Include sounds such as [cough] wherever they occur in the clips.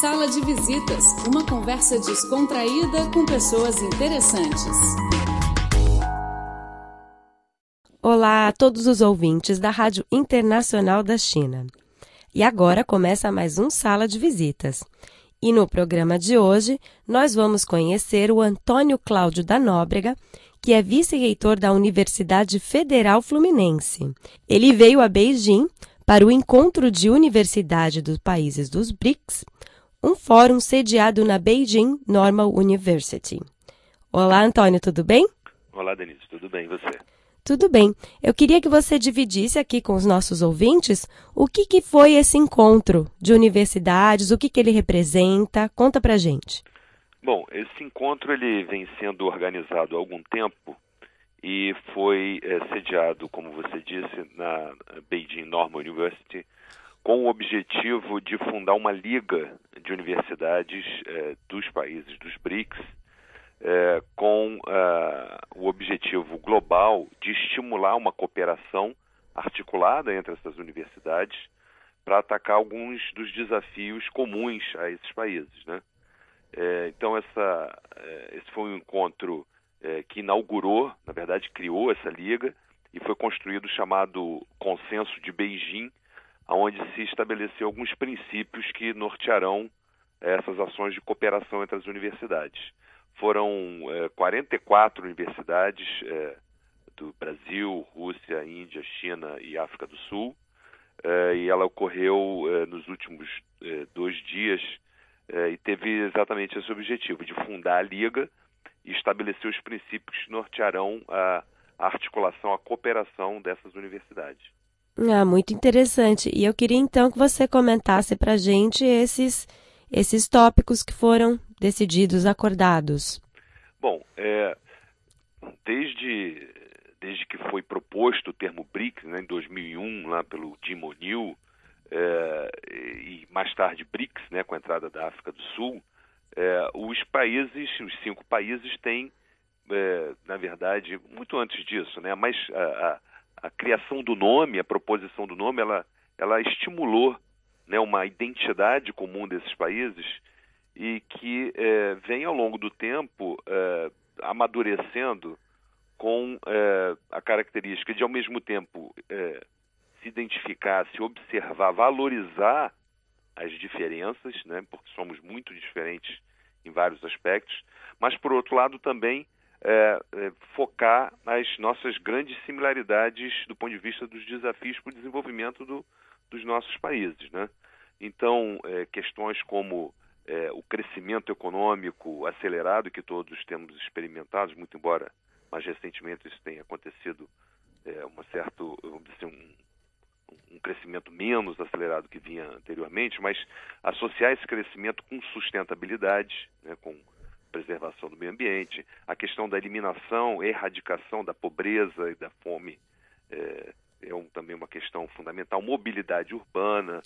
Sala de Visitas, uma conversa descontraída com pessoas interessantes. Olá a todos os ouvintes da Rádio Internacional da China. E agora começa mais um Sala de Visitas. E no programa de hoje, nós vamos conhecer o Antônio Cláudio da Nóbrega, que é vice-reitor da Universidade Federal Fluminense. Ele veio a Beijing para o encontro de universidade dos países dos BRICS, um fórum sediado na Beijing Normal University. Olá, Antônio, tudo bem? Olá, Denise, tudo bem e você? Tudo bem. Eu queria que você dividisse aqui com os nossos ouvintes o que, que foi esse encontro de universidades, o que, que ele representa. Conta pra gente. Bom, esse encontro ele vem sendo organizado há algum tempo e foi é, sediado, como você disse, na Beijing Normal University, com o objetivo de fundar uma liga de universidades é, dos países dos BRICS, é, com o objetivo global de estimular uma cooperação articulada entre essas universidades para atacar alguns dos desafios comuns a esses países, né? É, então essa, é, esse foi um encontro é, que inaugurou, na verdade criou essa liga e foi construído o chamado Consenso de Beijing, onde se estabeleceu alguns princípios que nortearão é, essas ações de cooperação entre as universidades. Foram 44 é, universidades é, do Brasil, Rússia, Índia, China e África do Sul, e ela ocorreu nos últimos dois dias é, e teve exatamente esse objetivo, de fundar a Liga e estabelecer os princípios que nortearão a articulação, a cooperação dessas universidades. Ah, muito interessante. E eu queria então que você comentasse para gente esses, esses tópicos que foram decididos, acordados. Bom, é, desde, desde que foi proposto o termo BRICS, né, em 2001, lá pelo Jim O'Neill, é, e mais tarde BRICS, né, com a entrada da África do Sul, é, os países, os cinco países têm, é, na verdade, muito antes disso, né, mas a, a, a, criação do nome, a proposição do nome, ela, ela estimulou né, uma identidade comum desses países e que é, vem ao longo do tempo é, amadurecendo com é, a característica de, ao mesmo tempo, se identificar, se observar, valorizar as diferenças, né, porque somos muito diferentes em vários aspectos, mas por outro lado também é, é, focar nas nossas grandes similaridades do ponto de vista dos desafios para o desenvolvimento do, dos nossos países, né? Então, é, questões como é, o crescimento econômico acelerado que todos temos experimentado, muito embora mais recentemente isso tenha acontecido é, uma certo, vamos dizer, um, um crescimento menos acelerado que vinha anteriormente, mas associar esse crescimento com sustentabilidade, né, com preservação do meio ambiente, a questão da eliminação, erradicação da pobreza e da fome é, é um, também uma questão fundamental, mobilidade urbana,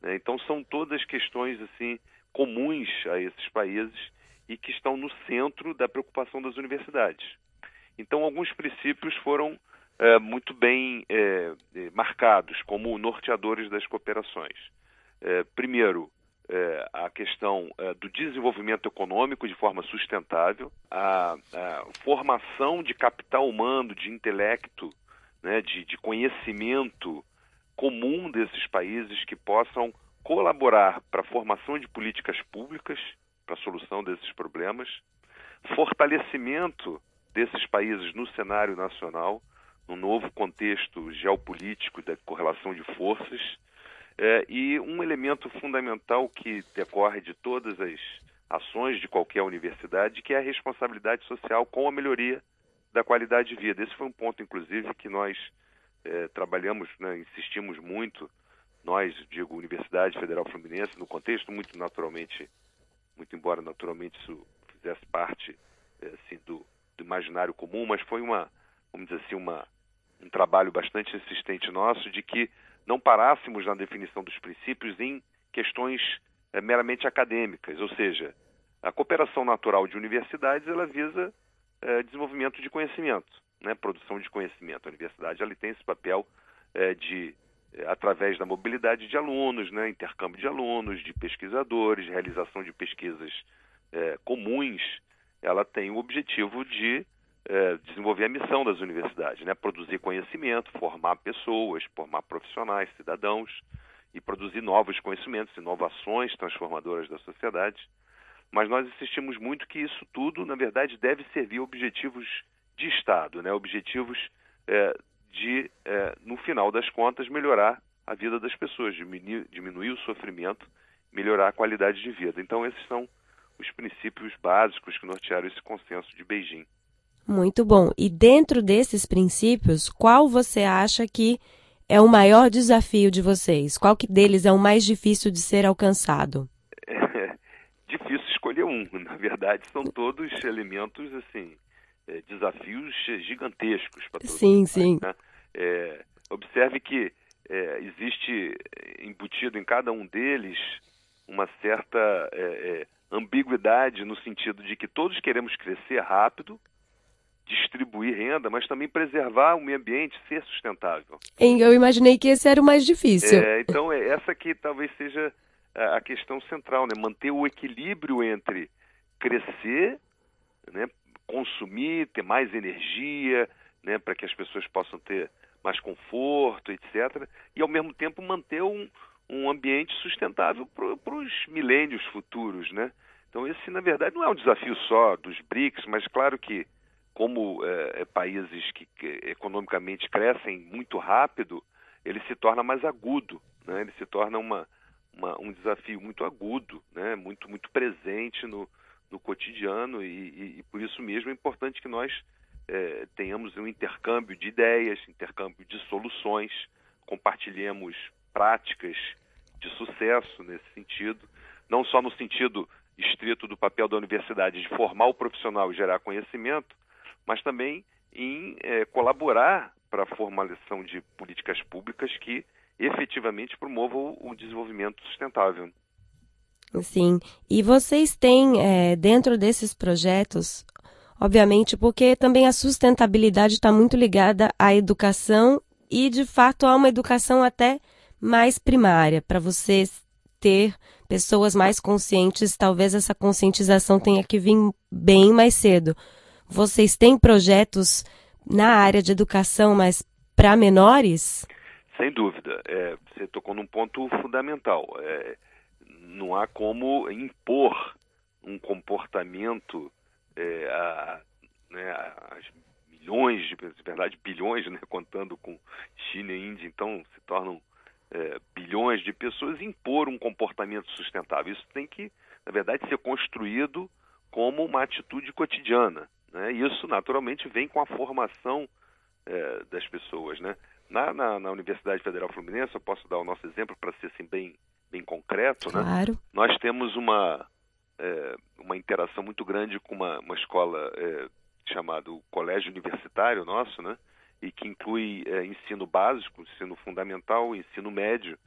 né, então são todas questões assim comuns a esses países e que estão no centro da preocupação das universidades. Então alguns princípios foram é, muito bem é, é, marcados como norteadores das cooperações. É, primeiro, é, a questão é, do desenvolvimento econômico de forma sustentável, a, a, formação de capital humano, de intelecto, né, de, de conhecimento comum desses países que possam colaborar para a formação de políticas públicas para a solução desses problemas, fortalecimento desses países no cenário nacional, no novo contexto geopolítico da correlação de forças. É, e um elemento fundamental que decorre de todas as ações de qualquer universidade, que é a responsabilidade social com a melhoria da qualidade de vida. Esse foi um ponto, inclusive, que nós é, trabalhamos, né, insistimos muito, nós, digo, Universidade Federal Fluminense, no contexto muito naturalmente, muito embora naturalmente isso fizesse parte é, assim, do, do imaginário comum, mas foi uma, vamos dizer assim, uma um trabalho bastante insistente nosso de que não parássemos na definição dos princípios em questões é, meramente acadêmicas, ou seja, a cooperação natural de universidades ela visa é, desenvolvimento de conhecimento, né, produção de conhecimento. A universidade ela tem esse papel é, de através da mobilidade de alunos, né, intercâmbio de alunos, de pesquisadores, realização de pesquisas comuns, ela tem o objetivo de é, desenvolver a missão das universidades, né, produzir conhecimento, formar pessoas, formar profissionais, cidadãos e produzir novos conhecimentos, inovações transformadoras da sociedade. Mas nós insistimos muito que isso tudo, na verdade, deve servir a objetivos de Estado, né, objetivos é, de, é, no final das contas, melhorar a vida das pessoas, diminuir, diminuir o sofrimento, melhorar a qualidade de vida. Então, esses são os princípios básicos que nortearam esse consenso de Beijing. Muito bom. E dentro desses princípios, qual você acha que é o maior desafio de vocês? Qual que deles é o mais difícil de ser alcançado? É [laughs] difícil escolher um. [laughs] Na verdade, são todos elementos assim é, desafios gigantescos para todos. Sim, sim. Né? É, observe que é, existe embutido em cada um deles uma certa é, é, ambiguidade no sentido de que todos queremos crescer rápido, distribuir renda, mas também preservar o meio ambiente, ser sustentável. Eu imaginei que esse era o mais difícil. É, então, é essa que talvez seja a questão central, né? manter o equilíbrio entre crescer, né? consumir, ter mais energia, né, para que as pessoas possam ter mais conforto, etc. E ao mesmo tempo manter um, um ambiente sustentável para os milênios futuros, né? Então esse na verdade não é um desafio só dos BRICS, mas claro que como é, é, países que, que, economicamente crescem muito rápido, ele se torna mais agudo, né? Ele se torna uma, uma um desafio muito agudo, né? Muito muito presente no no cotidiano e, e, e, por isso mesmo é importante que nós é, tenhamos um intercâmbio de ideias, intercâmbio de soluções, compartilhemos práticas de sucesso nesse sentido, não só no sentido estrito do papel da universidade de formar o profissional e gerar conhecimento, mas também em é, colaborar para a formalização de políticas públicas que efetivamente promovam o desenvolvimento sustentável. Sim. E vocês têm, é, dentro desses projetos, obviamente, porque também a sustentabilidade está muito ligada à educação e, de fato, há uma educação até mais primária, para vocês ter pessoas mais conscientes, talvez essa conscientização tenha que vir bem mais cedo. Vocês têm projetos na área de educação, mas para menores? Sem dúvida. É, você tocou num ponto fundamental. É, não há como impor um comportamento é, a, né, a milhões, de, de verdade, bilhões, né, [laughs] contando com China e Índia, então se tornam é, bilhões de pessoas, impor um comportamento sustentável. Isso tem que, na verdade, ser construído como uma atitude cotidiana. Né? Isso, naturalmente, vem com a formação é, das pessoas. Né? Na, na, na, Universidade Federal Fluminense, eu posso dar o nosso exemplo para ser assim, bem bem concreto, né? claro. né? Nós temos uma é, uma interação muito grande com uma, uma escola é, chamada Colégio Universitário nosso, né? E que inclui é, ensino básico, ensino fundamental, ensino médio.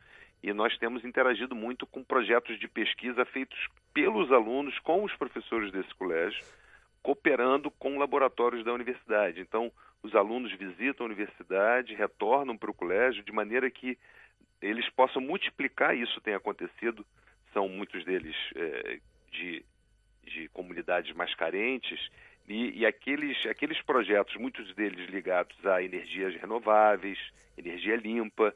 E nós temos interagido muito com projetos de pesquisa feitos pelos alunos com os professores desse colégio, cooperando com laboratórios da universidade. Então, os alunos visitam a universidade, retornam para o colégio, de maneira que eles possam multiplicar isso tem acontecido são muitos deles é, de, de comunidades mais carentes e, e, aqueles aqueles projetos muitos deles ligados a energias renováveis energia limpa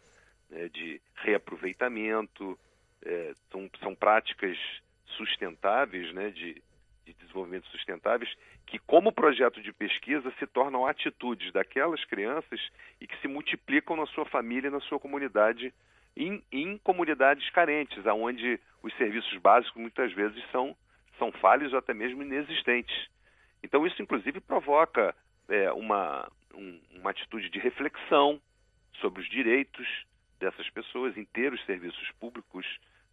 né, de reaproveitamento é, são, são práticas sustentáveis né, de, de desenvolvimento sustentáveis que, como projeto de pesquisa, se tornam atitudes daquelas crianças e que se multiplicam na sua família e na sua comunidade em, em comunidades carentes, onde os serviços básicos muitas vezes são, são falhos ou até mesmo inexistentes. Então, isso, inclusive, provoca é, uma, um, uma atitude de reflexão sobre os direitos dessas pessoas em ter os serviços públicos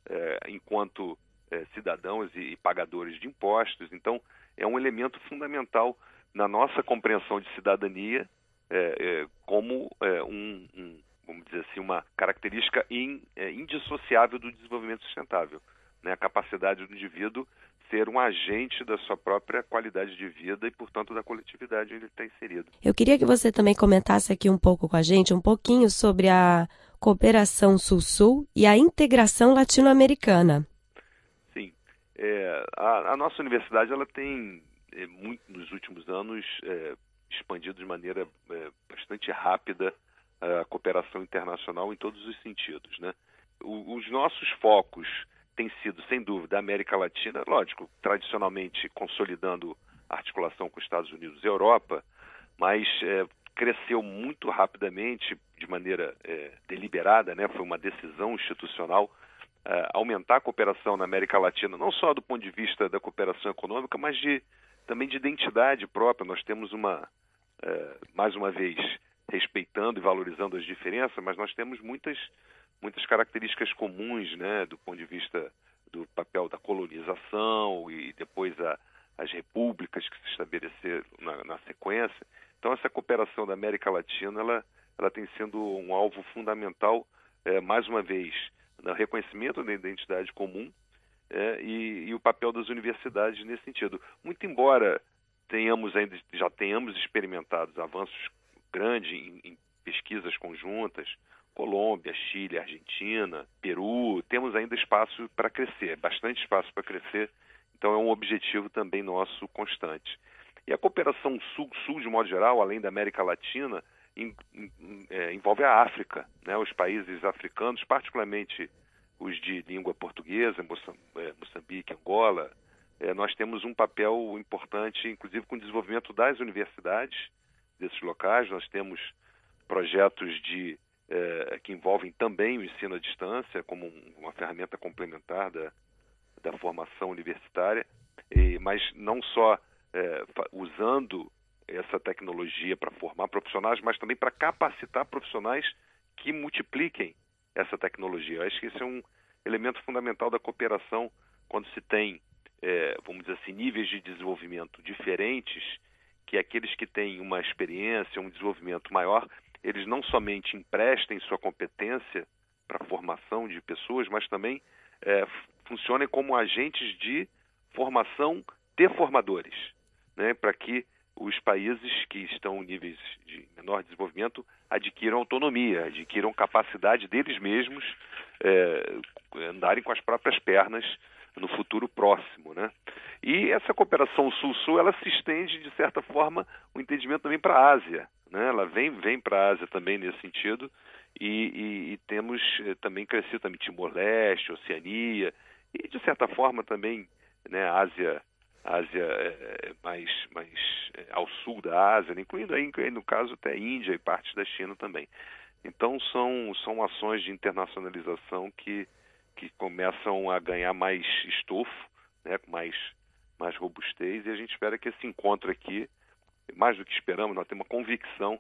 é, enquanto é, cidadãos e, e, pagadores de impostos. Então, é um elemento fundamental na nossa compreensão de cidadania é, é, como é, um, um, vamos dizer assim, uma característica in, é, indissociável do desenvolvimento sustentável. Né? A capacidade do indivíduo ser um agente da sua própria qualidade de vida e, portanto, da coletividade onde ele está inserido. Eu queria que você também comentasse aqui um pouco com a gente, um pouquinho sobre a cooperação Sul-Sul e a integração latino-americana. É, a, a, nossa universidade ela tem é, muito nos últimos anos é, expandido de maneira é, bastante rápida a cooperação internacional em todos os sentidos, né? O, os nossos focos têm sido, sem dúvida, a América Latina, lógico, tradicionalmente consolidando a articulação com os Estados Unidos e Europa, mas é, cresceu muito rapidamente, de maneira é, deliberada, né? foi uma decisão institucional, aumentar a cooperação na América Latina, não só do ponto de vista da cooperação econômica, mas de, também de identidade própria. Nós temos uma, é, mais uma vez, respeitando e valorizando as diferenças, mas nós temos muitas, muitas características comuns né? do ponto de vista do papel da colonização e depois a, as repúblicas que se estabeleceram na, na sequência. Então essa cooperação da América Latina ela, ela tem sido um alvo fundamental, é, mais uma vez, no reconhecimento da identidade comum é, e, e, o papel das universidades nesse sentido. Muito embora tenhamos ainda já tenhamos experimentado avanços grandes em, em pesquisas conjuntas, Colômbia, Chile, Argentina, Peru, temos ainda espaço para crescer, bastante espaço para crescer. Então é um objetivo também nosso constante. E a cooperação sul-sul, de modo geral, além da América Latina, in, é, envolve a África, né? os países africanos, particularmente os de língua portuguesa, é, Moçambique, Angola. É, nós temos um papel importante, inclusive com o desenvolvimento das universidades desses locais. Nós temos projetos de é, que envolvem também o ensino à distância como um, uma ferramenta complementar da, da formação universitária, e, mas não só é, usando essa tecnologia para formar profissionais, mas também para capacitar profissionais que multipliquem essa tecnologia. Eu acho que esse é um elemento fundamental da cooperação quando se tem, é, vamos dizer assim, níveis de desenvolvimento diferentes, que aqueles que têm uma experiência, um desenvolvimento maior, eles não somente emprestem sua competência para a formação de pessoas, mas também é, funcionem como agentes de formação de formadores né, para que os países que estão em níveis de menor desenvolvimento adquiram autonomia, adquiram capacidade deles mesmos é, andarem com as próprias pernas no futuro próximo, né? E essa cooperação Sul-Sul, ela se estende de certa forma o entendimento também para a Ásia, né? Ela vem vem para a Ásia também nesse sentido e, e, e temos eh, também crescido também Timor-Leste, Oceania e de certa forma também, né? Ásia Ásia é, mais, mais é, ao sul da Ásia, incluindo aí, no caso até Índia e partes da China também. Então são, são ações de internacionalização que, que começam a ganhar mais estofo, né, mais, mais robustez, e a gente espera que esse encontro aqui, mais do que esperamos, nós temos uma convicção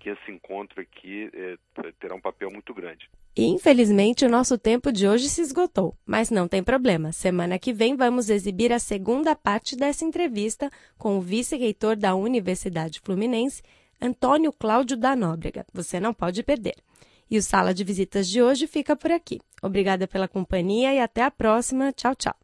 que esse encontro aqui é, terá um papel muito grande. Infelizmente, o nosso tempo de hoje se esgotou, mas não tem problema. Semana que vem vamos exibir a segunda parte dessa entrevista com o vice-reitor da Universidade Fluminense, Antônio Cláudio da Nóbrega. Você não pode perder. E o Sala de Visitas de hoje fica por aqui. Obrigada pela companhia e até a próxima. Tchau, tchau.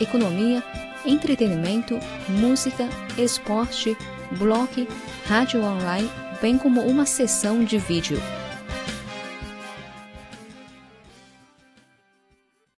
economia, entretenimento, música, esporte, blog, rádio online, bem como uma sessão de vídeo.